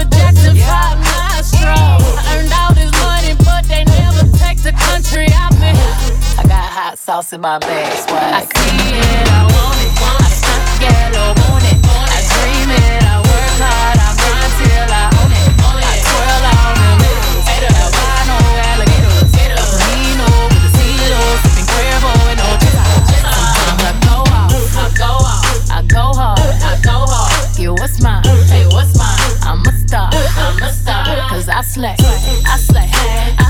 Negro Jackson 5 nostrils. I earned all this money, but they never take the country out me. I got hot sauce in my bag, swag. I see it, I want it. I stunt yellow, want it. Slay, I slay, I slay,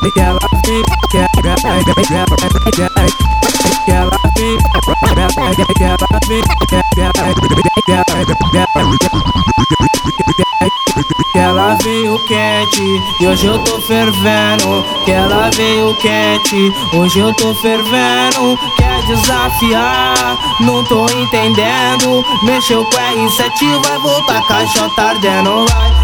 que ela que ela que ela que ela que ela que ela que ela veio quente e hoje eu tô fervendo. Que ela veio quente, hoje eu tô fervendo. Quer desafiar, não tô entendendo. Mexeu com R7, vai voltar, caixota ardendo, vai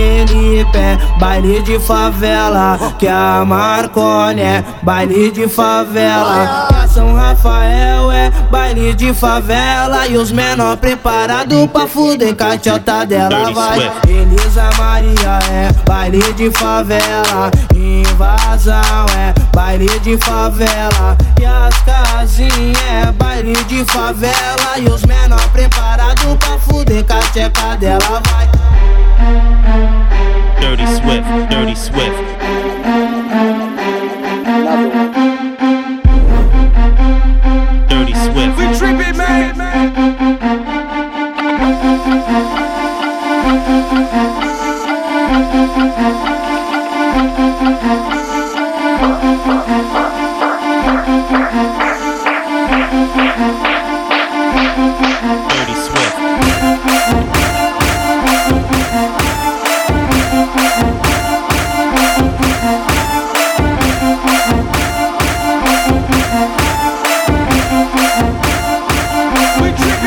que o Felipe é baile de favela. Que a Marcone é baile de favela. Que a São Rafael é baile de favela E os menor preparado pra fuder com a tchota dela vai Elisa Maria é baile de favela Invasão é baile de favela E as casinhas é baile de favela E os menor preparado pra fuder com a tcheca dela vai Dirty Swift, Dirty Swift. Dirty Swift. We tripping, man. Dirty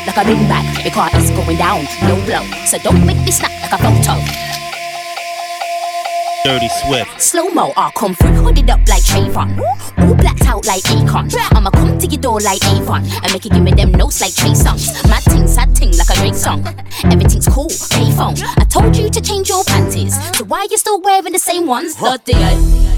Out like a bin bag because it's going down, low blow. So don't make me snap like a photo. Dirty Swift. Slow mo, I'll come through, hooded up like Trayvon. All blacked out like Akon. I'ma come to your door like Avon and make you give me them notes like Trey Songz. Mad ting, sad ting like a Drake song. Everything's cool, payphone. I told you to change your panties, so why you still wearing the same ones? Dirty,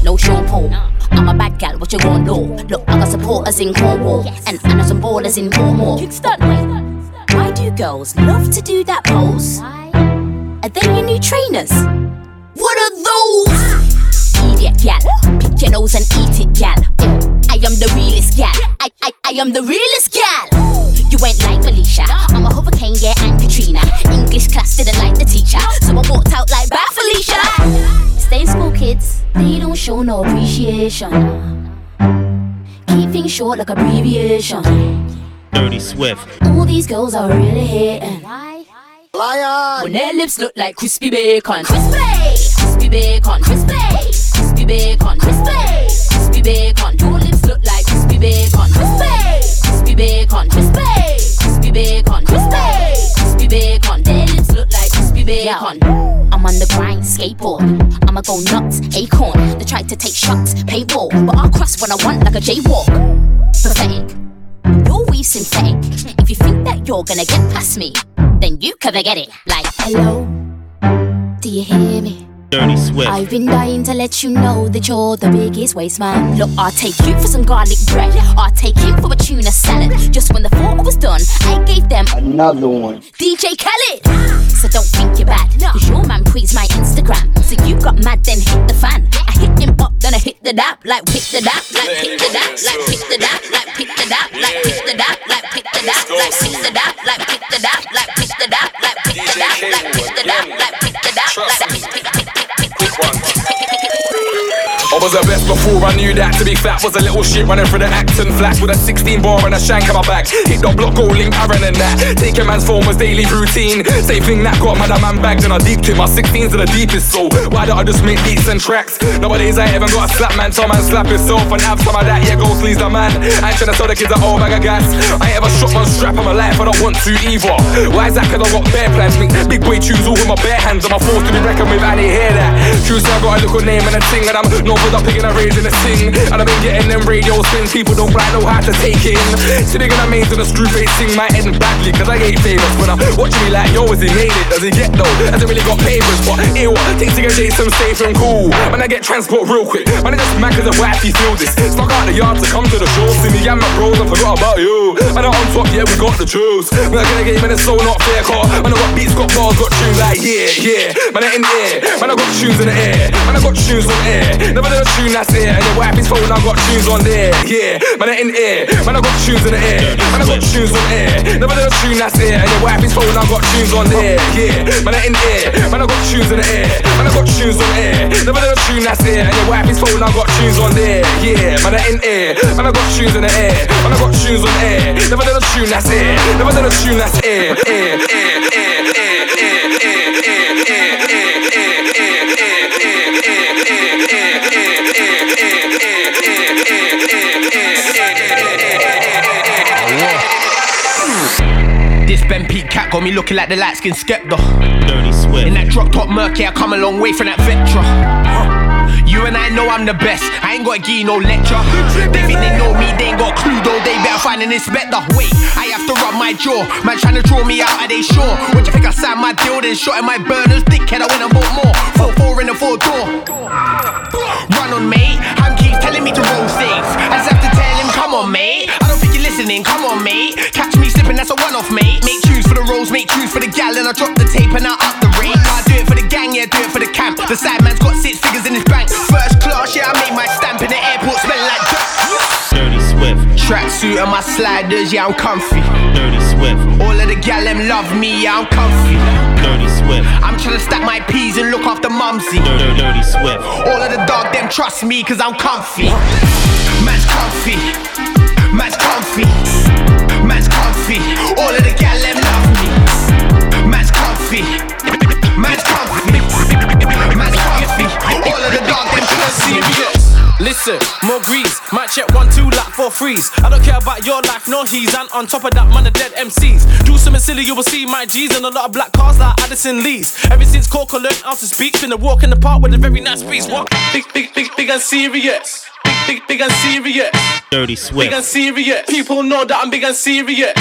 no Sean Paul. I'm a bad gal, what you gon' do? Look, I got supporters in Cornwall and I know some ballers in Cornwall. Kickstart, wait. Why do girls love to do that pose? Are they your new trainers? What are those? Idiot gal, pick your nose and eat it, gal. I am the realest gal. I, I, I am the realest gal. You ain't like Felicia. I'm a hurricane, yeah, and Katrina. English class didn't like the teacher, so I walked out like bad Felicia. Stay in school, kids. They don't show no appreciation. Keep things short like abbreviation. Dirty Swift. All these girls are really hating. When their lips look like crispy bacon. Crispy! Crispy bacon. Crispy! Crispy bacon. Crispy! Crispy bacon. Your lips look like crispy bacon. Crispy! Crispy bacon. Crispy! Crispy bacon. Crispy! Crispy bacon. Their lips look like crispy bacon. I'm on the grind, skateboard. I'ma go nuts, acorn. They try to take shots, paywall. But I'll cross when I want like a jaywalk. Pathetic. Your weave synthetic. If you think that you're gonna get past me, then you can forget it. Like, hello, do you hear me? Dirty Swift. I've been dying to let you know that you're the biggest waste man. Look, I'll take you for some garlic bread. I'll take him for a tuna salad. Just when the thought was done, I gave them Another one. DJ Khaled. So don't think you're bad, cause your man praised my Instagram. So you got mad, then hit the fan. I hit him up, then I hit the dap, like pick the dap, like pick the dap, like pick the dap, like pick the dap, like pick the dap, like pick the dap, like pick the dap, like pick the dap, like pick the dap, like pick the dap, like pick the dap, like pick the dap, like pick pick pick pick pick pick pick I was the best before I knew that to be fat was a little shit running through the Acton flats with a 16 bar and a shank in my back. Hit the block, go link Aaron and that. Taking man's phone was daily routine. Same thing that got my man bagged and I deeped it. My 16s are the deepest, so why don't I just make beats and tracks? Nowadays I even got a slap man, tell man slap himself and have some of that. Yeah, go sleeves the man. I ain't tryna tell the kids a whole bag of gas. I ain't ever shot one strap in my life, I don't want to either. Why is that? Cause I got bare plans, make big boy choose all with my bare hands. I'm a force to be reckoned with, I didn't hear that. True, so I got a little name and a ting, and I'm no up picking a raise and a sing. And I've been getting them radio spins, people don't quite know how to take in. So they gonna to the screw face sing my head badly, cause I ain't famous. When I'm watching me like, yo, is he made it? Does he get though? Hasn't really got papers, but ew, things to get Jason safe and cool. When I get transport real quick, man, I just mad cause the wifey feel this. Stuck out the yard to come to the show, see me and my bros, I forgot about you. Man, I'm on top, yeah, we got the juice. Man, I get a game and it's so not fair, car. Man, I got beats, got bars, got tunes like, yeah, yeah. Man, I in the air, man, I got tunes in the air. Man, I got tunes on air. Never did a tune that's air. And your wifey's phone, I got tunes on there, yeah. Man, in air, man, I got tunes in the air. Man, I got tunes on air. Never did a tune that's air. And your wifey's phone, I got tunes on there, yeah. Man, in air, man, I got tunes in the air. Man, I got tunes on air. Never a tune that's air. And your wifey's phone, I got tunes on there, yeah. Man, in air, man, I got tunes in the air. Man, I got tunes on air. Never did a tune that's air. Never did a tune that's air, air, air, cat got me looking like the light skinned Skepta. Dirty Swift. In that drop top murky, I come a long way from that Vectra. You and I know I'm the best. I ain't got to give no lecture. They think they know me, they ain't got a clue though. They better find an inspector. Wait, I have to rub my jaw. Man trying to draw me out, are they sure? What you think I signed my deal? Then shot in my burners. Dickhead, I went and bought more. Four four in the four door. Run on, mate. Ham keeps telling me to roll safe. I just have to tell him, come on, mate. Listening. Come on, mate. Catch me slipping, that's a one-off, mate. Make tunes for the rolls, make tunes for the gal, and I drop the tape and I up the rate. I do it for the gang, yeah, do it for the camp. The side man's got six figures in his bank. First class, yeah, I made my stamp in the airport, smell like dirt. Dirty Swift. Tracksuit and my sliders, yeah, I'm comfy. Dirty Swift. All of the gal them love me, yeah, I'm comfy. Dirty Swift. I'm trying to stack my peas and look after mumsy. Dirty, dirty Swift. All of the dog them trust me, cause I'm comfy. Man's comfy. Man's comfy. Man's comfy. All of the gal them love me. Man's comfy. Man's comfy. Man's comfy. All of the dog them serious. Listen, more grease. Might check one, two, lap four threes. I don't care about your life, no he's. And on top of that, man, the dead MCs. Do something silly, you will see my G's and a lot of black cars like Addison Lee's. Ever since Coco learned how to speak, finna walk in the park with a very nice breeze. What? Big, big, big, big and serious. Big, big, and serious. Dirty Swift. Big and serious. People know that I'm big and serious.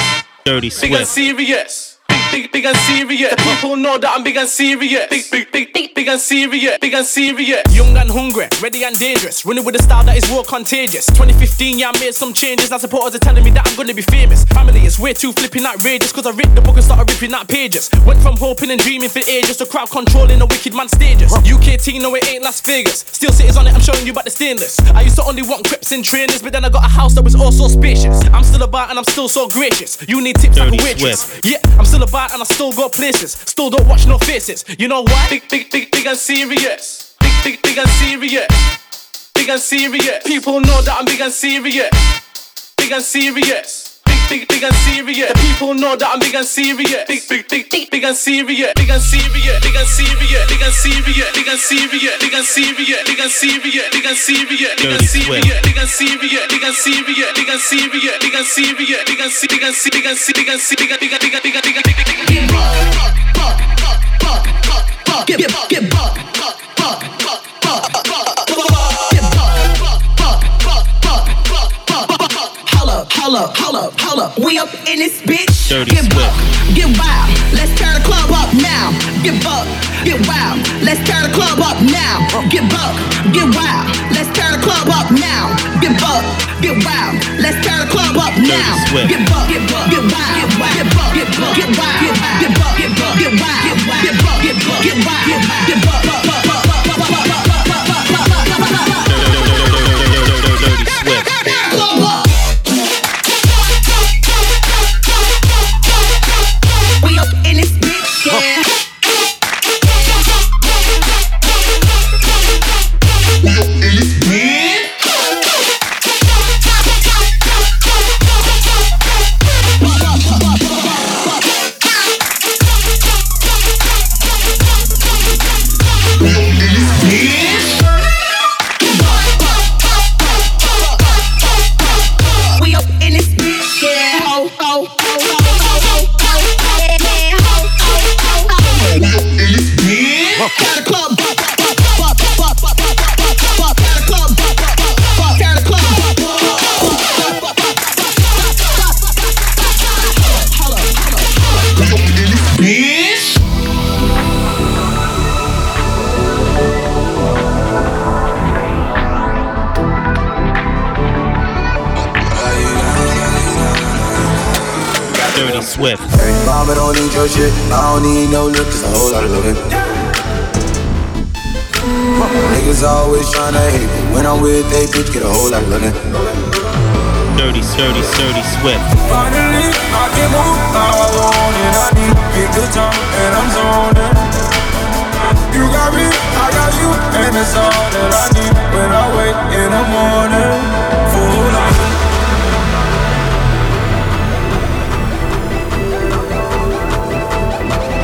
Dirty Swift. Big and serious. Big, big, big and serious. The people know that I'm big and serious. Big, big, big, big, big and serious. Big and serious. Young and hungry, ready and dangerous. Running with a style that is more contagious. 2015, yeah, I made some changes. Now supporters are telling me that I'm gonna be famous. Family is way too flipping outrageous. Cause I ripped the book and started ripping out pages. Went from hoping and dreaming for ages to crowd controlling the wicked man stages. UK team, no, it ain't Las Vegas. Still cities on it, I'm showing you about the stainless. I used to only want crips and trainers, but then I got a house that was also spacious. I'm still about and I'm still so gracious. You need tips like a waitress. Swift. Yeah, I'm still about and I still got places. Still don't watch no faces. You know why? Big, big, big, big and serious. Big, big, big and serious. Big and serious. People know that I'm big and serious. Big and serious. Big, big, big and serious. The people know that I'm big and serious. Big, big, big, big, big and serious. Big and serious. Big and serious. Big and serious. Big and serious. Big and serious. Big and serious. Big and serious. Big and Dirty Swift. serious. Big and serious. Big and serious. Big and serious. Big and serious. Big and serious. Big and serious. Big and serious. Big and serious. Big and serious. big, and serious. big, and serious. big, big, big, big, big. Holla, holla, holla, holla. We up in this bitch. Dirty get up, get wild. Let's turn the club up now. Get up, get wild. Let's turn the club up now. Get up, get wild. Let's turn the club up now. Get up, get wild. Let's turn the club up now. Get up, get up, get wild. Get wild, get up, get up, get wild. Get up, get up, get up, get wild. Get up, get up, get up, get wild. Get up, get up, whole lot of loving. Dirty, dirty, dirty Swift. Finally, I can move how I want it. I need pick the time and I'm zoning. You got me, I got you, and it's all that I need when I wake in the morning. Full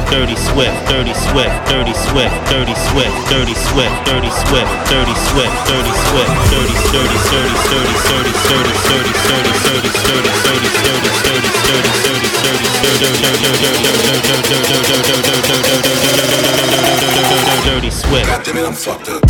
Dirty Swift, Dirty Swift, Dirty Swift, Dirty Swift, Dirty Swift, Dirty Swift, Dirty Swift, Dirty Swift, Dirty, Dirty, Dirty, Dirty, Dirty, Dirty, Dirty, Dirty, Dirty, Dirty, Dirty, Dirty, Dirty, Dirty, Dirty, Dirty, Dirty Swift. God damn it, I'm fucked up.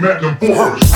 Magnum Force.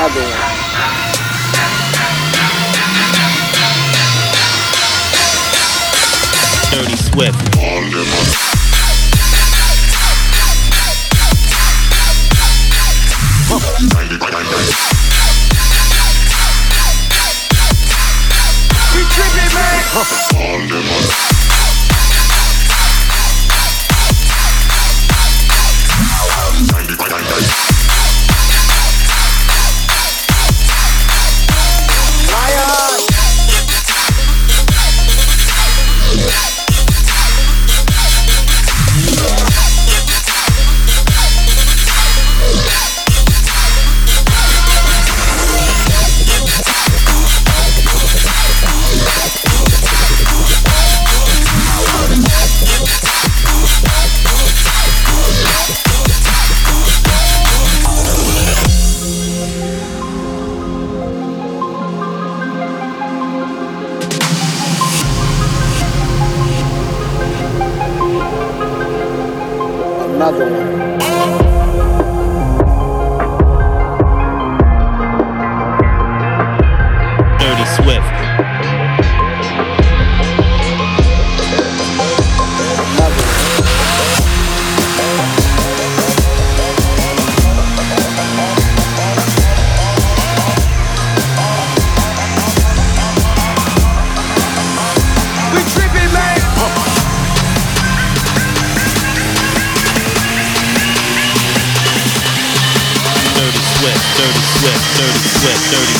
another one. Dirty Swift. We tripping, man? Dirty Swift. We tripping, man. Dirty Swift. Dirty Swift. Dirty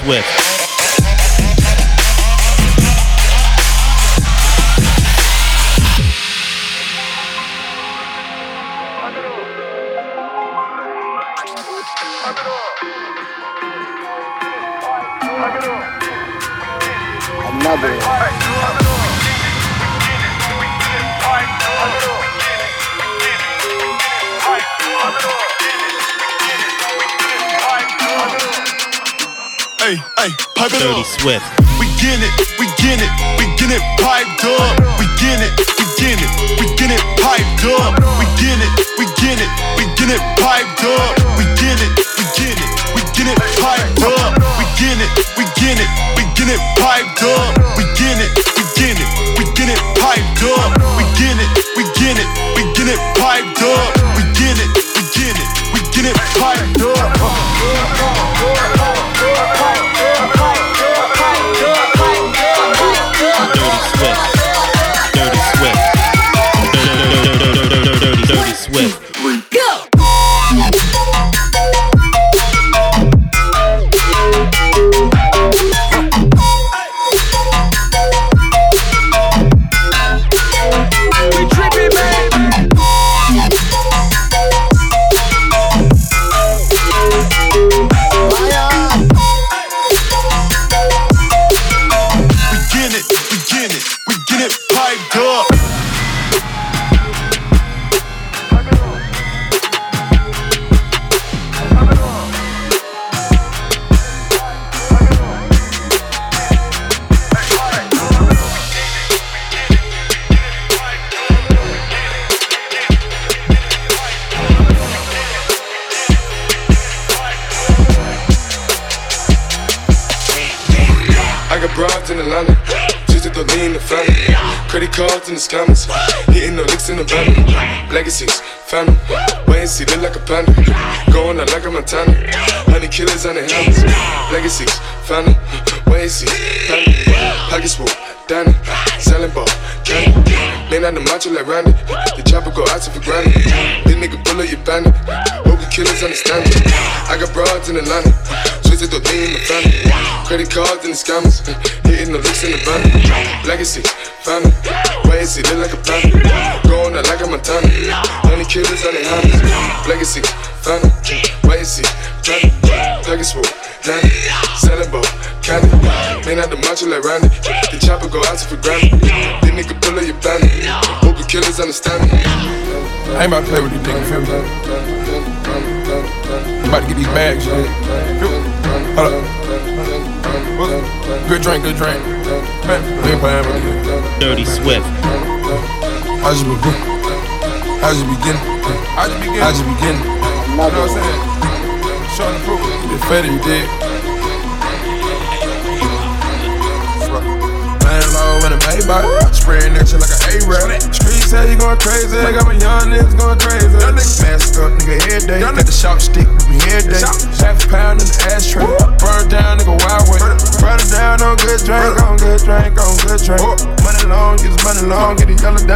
Swift. Pipe it Dirty up. Swift. We get it, we get it, we get it piped up. We get it, we get it, we get it piped up. We get it, we get it, we get it piped up. We get it, we get it, we get it piped up. We get it, we get it, we get it honey killers on the helmets. Legacies, family, and see, family. Pockets full, Danny, selling ball, candy. Man out the macho like Randy, the chopper go out to for granted. This nigga pull up your bandit, hope the killers understand it. I got broads in Atlanta, twisted the thing in the family. Credit cards and the scammers, hitting the looks in the van. Legacy, family, why is it look like a plan? Going out like a Montana, honey killers on the hammers. Legacy, family, why is it plan? Plug Danny, selling ball, candy. Man out the macho like Randy, the chopper go out for Grammy. Then nigga pull up your bandit, hope the killers understand me. I ain't about to play with you, nigga, feel me? I'm about to get these bags, man. Hold up. Good drink, good drink. Dirty Swift. How's it begin. How's it begin. How's it begin. I just begin. You know what I'm saying? Showing the proof. The you did. In a Maybach, spraying that shit like an A-Rap. Streets say you going crazy. Got my young niggas going crazy. Mask up, nigga, head every day. Got the sharp stick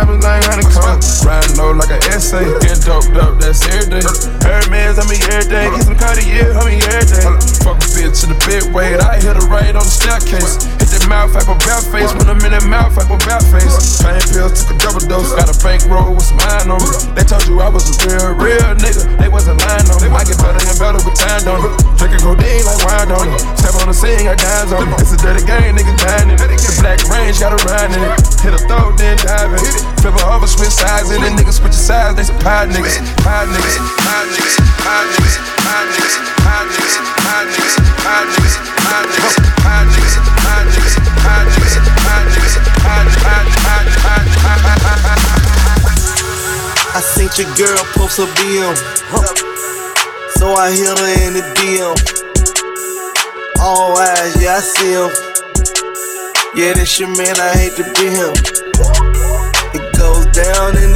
diamonds like honey cone. Riding low like an essay. Get doped up, that's every day. Hermes, I me every day. Get some Cartier, I mean every day. Fuck a bitch to the big weight. I hit a right on the staircase. Hit that mouth, I a bad face. When I'm in that mouth, I a bad face. Pain pills, took a double dose. Got a bankroll with some iron on me. They told you I was a real, real nigga. They wasn't lying on me. I get better and better with time, don't it? Drinking codeine like wine, don't it? Step on the scene, got dimes on me. It's a dirty game, nigga, dying in it. The black range, got a ride in it. Hit a throat then dive in it. Switch sides, and the niggas switch sides. They some niggas, niggas, niggas, niggas, niggas, niggas, niggas, niggas, niggas, niggas, niggas, niggas, niggas, niggas, niggas, niggas, I seen your girl post a BM. So I hit her in the DM. All yeah, I see him. Yeah, that's your man, I hate to be him down in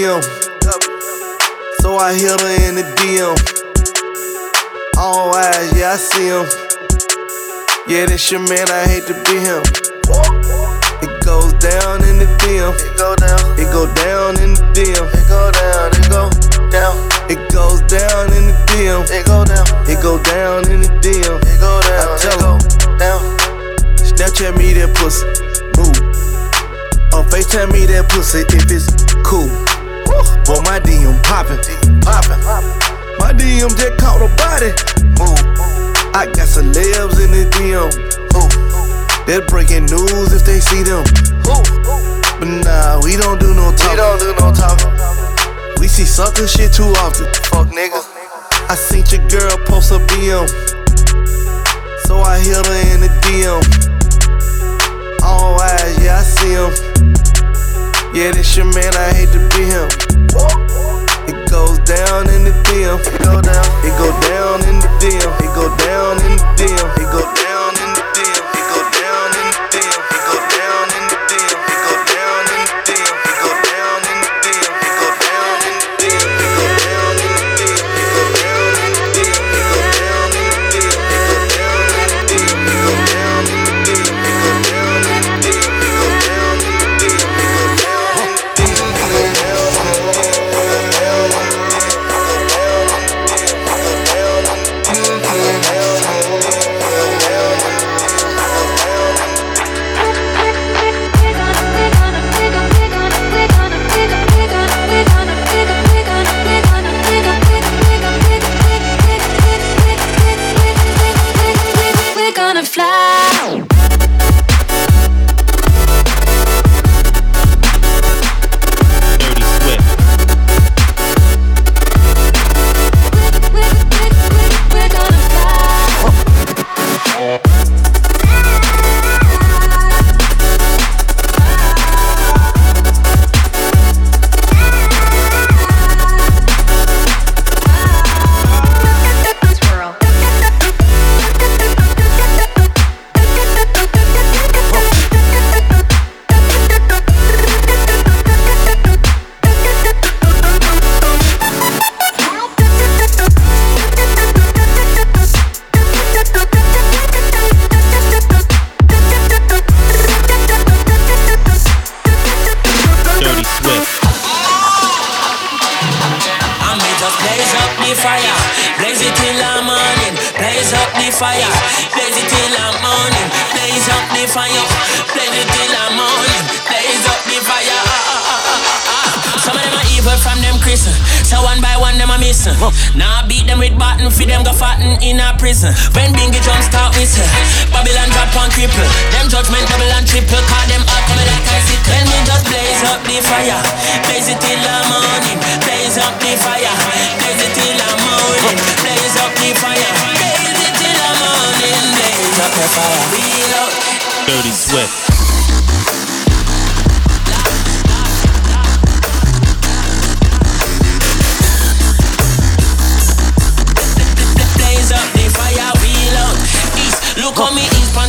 real. So I hit her in the DM. All eyes, yeah, I see him. Yeah, that's your man, I hate to be him. It goes down in the DM. It go down. It go down in the DM. It go down. It go down. It goes down in the DM. It go down. It go down in the DM. It go down. I tell it go down. Snapchat me that pussy, move. Or FaceTime me that pussy if it's cool. Boy, my DM poppin'. poppin'. My DM just caught a body. Move. I got celebs in the DM. They're breaking news if they see them. But nah, we don't do no talking. We don't do no talking. We see sucker shit too often. Fuck niggas. I seen your girl post a DM, So I hit her in the DM. All eyes, yeah, I see him. Yeah, this your man, I hate to be him. It goes down in the DM, it go down, it go down in the DM, it go down in the DM, it go down.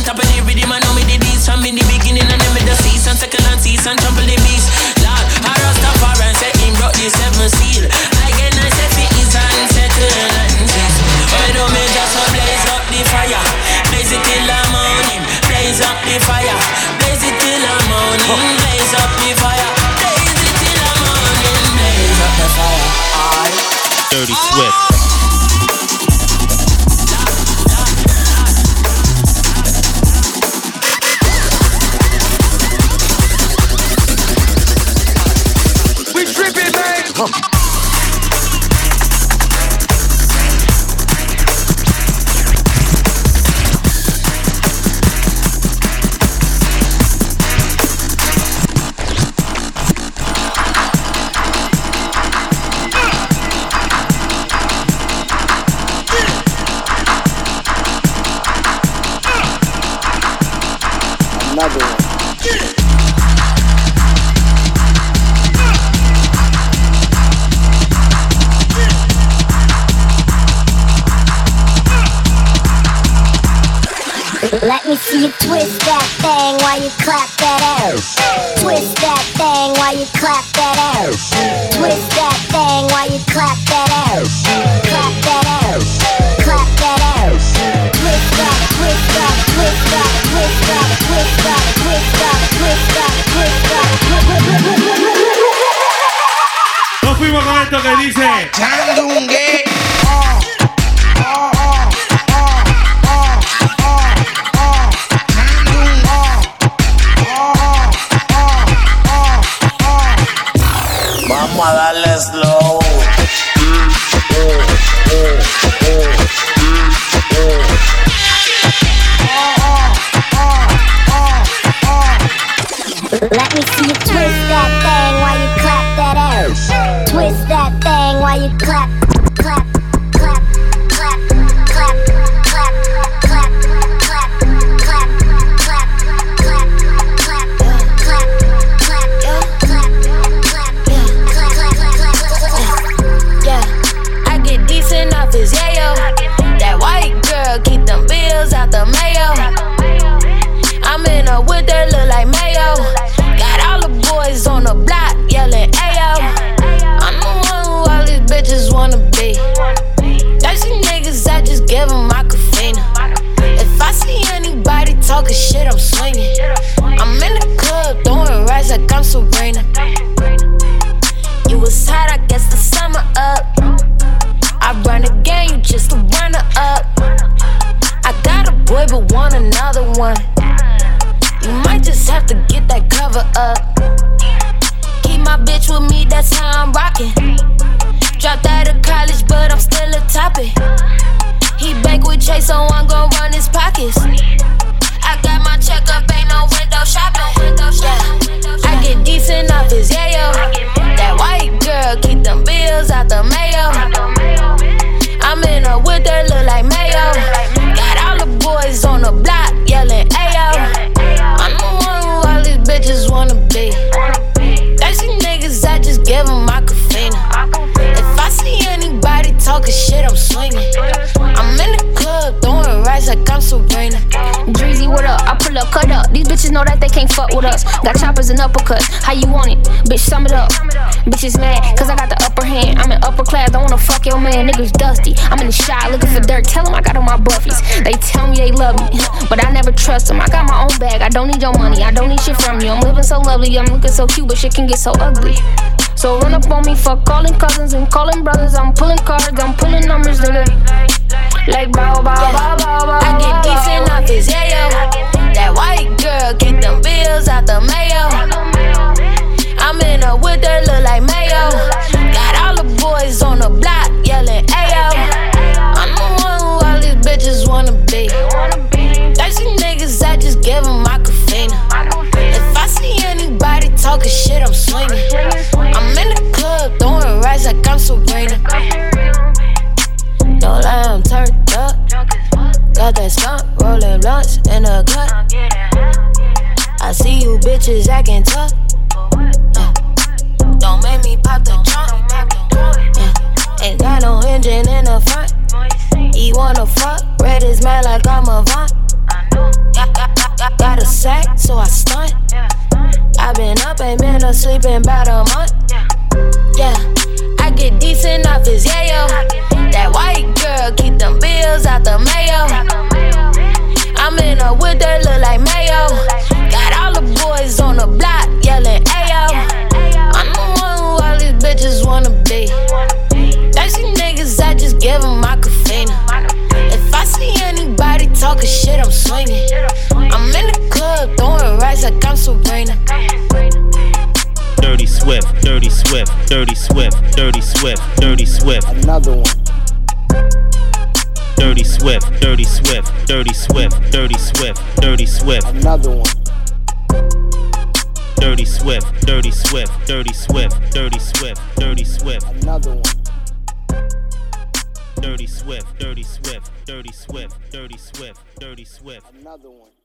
On top of the rhythm, I know me the beast from in the beginning and then with the season, second and season, trample the beast. Lord, I Rastafari and say him brought the seven seal. I get nice if it is unsettled and peace. Why don't me just blaze up the fire, blaze it till the morning, blaze up the fire, blaze it till the morning, blaze up the fire, blaze it till the morning, blaze up the fire. Dirty Swift. Let me see you twist that thing while you clap that ass. Twist that thing while you clap that ass. Twist that thing while you clap that ass. Clap that ass. Clap that ass. Twist that, twist that, twist that, twist that, twist that, twist that, twist that, twist that. Nos fuimos con esto que dice Chandungue. Vamos uh, uh, uh. A darle slow. His yayo. That white girl keep them bills out the mayo. I'm in a with that look like mayo. Got all the boys on the block yelling ayo. I'm the one who all these bitches wanna be. Thirsty niggas, I just give them Aquafina. If I see anybody talking shit, I'm swinging. I'm in the club throwing rice like I'm Sabrina. You was hot, I guess the summer up. I run the game, you just a runner up. I got a boy, but want another one. You might just have to get that cover up. Keep my bitch with me, that's how I'm rocking. Dropped out of college, but I'm still a topic. He bank with Chase, so I'm gon' run his pockets. I got my check up, ain't no window shopping. Yeah. I get decent off his yayo. That white girl keep them bills out the mayo. I'm in a with that look like mayo. Got all the boys on the block yelling ayo. I'm the one who all these bitches wanna be. Thirsty niggas, I just give them Aquafina. If I see anybody talking shit, I'm swinging. I'm in the club throwing rice like I'm Sabrina. Dreezy, what up? I pull up, cut up. These bitches know that they can't fuck with us. Got choppers and uppercuts. How you want it? Bitch, sum it up. Bitches mad, cause I got the upper hand. I'm in upper class, don't wanna fuck your man. Niggas dusty. I'm in the shot looking for dirt. Tell them I got on my buffies. They tell me they love me, but I never trust them. I got my own bag. I don't need your money. I don't need shit from you. I'm living so lovely. I'm looking so cute, but shit can get so ugly. So run up on me, fuck calling cousins and calling brothers. I'm pulling cards, I'm pulling numbers, nigga. Like bow, bow, bow, bow, bow. I get decent off his yayo. That white girl get them bills out the mayo. I'm in a whip that look like mayo. Got all the boys on the block yelling ayo. I'm the one who all these bitches wanna be. Thirsty niggas, I just give them Aquafina. If I see anybody talking shit, I'm swinging. I'm in the club throwing rice like I'm Sabrina. Don't lie, I'm turned up. Got that stunt, rolling blunts in a cut. I see you bitches acting tough. Swift, Dirty Swift, Dirty Swift, Dirty Swift. Another one. Dirty Swift, Dirty Swift, Dirty Swift, Dirty Swift, Dirty Swift. Another one. Dirty Swift, Dirty Swift, Dirty Swift, Dirty Swift, Dirty Swift. Another one.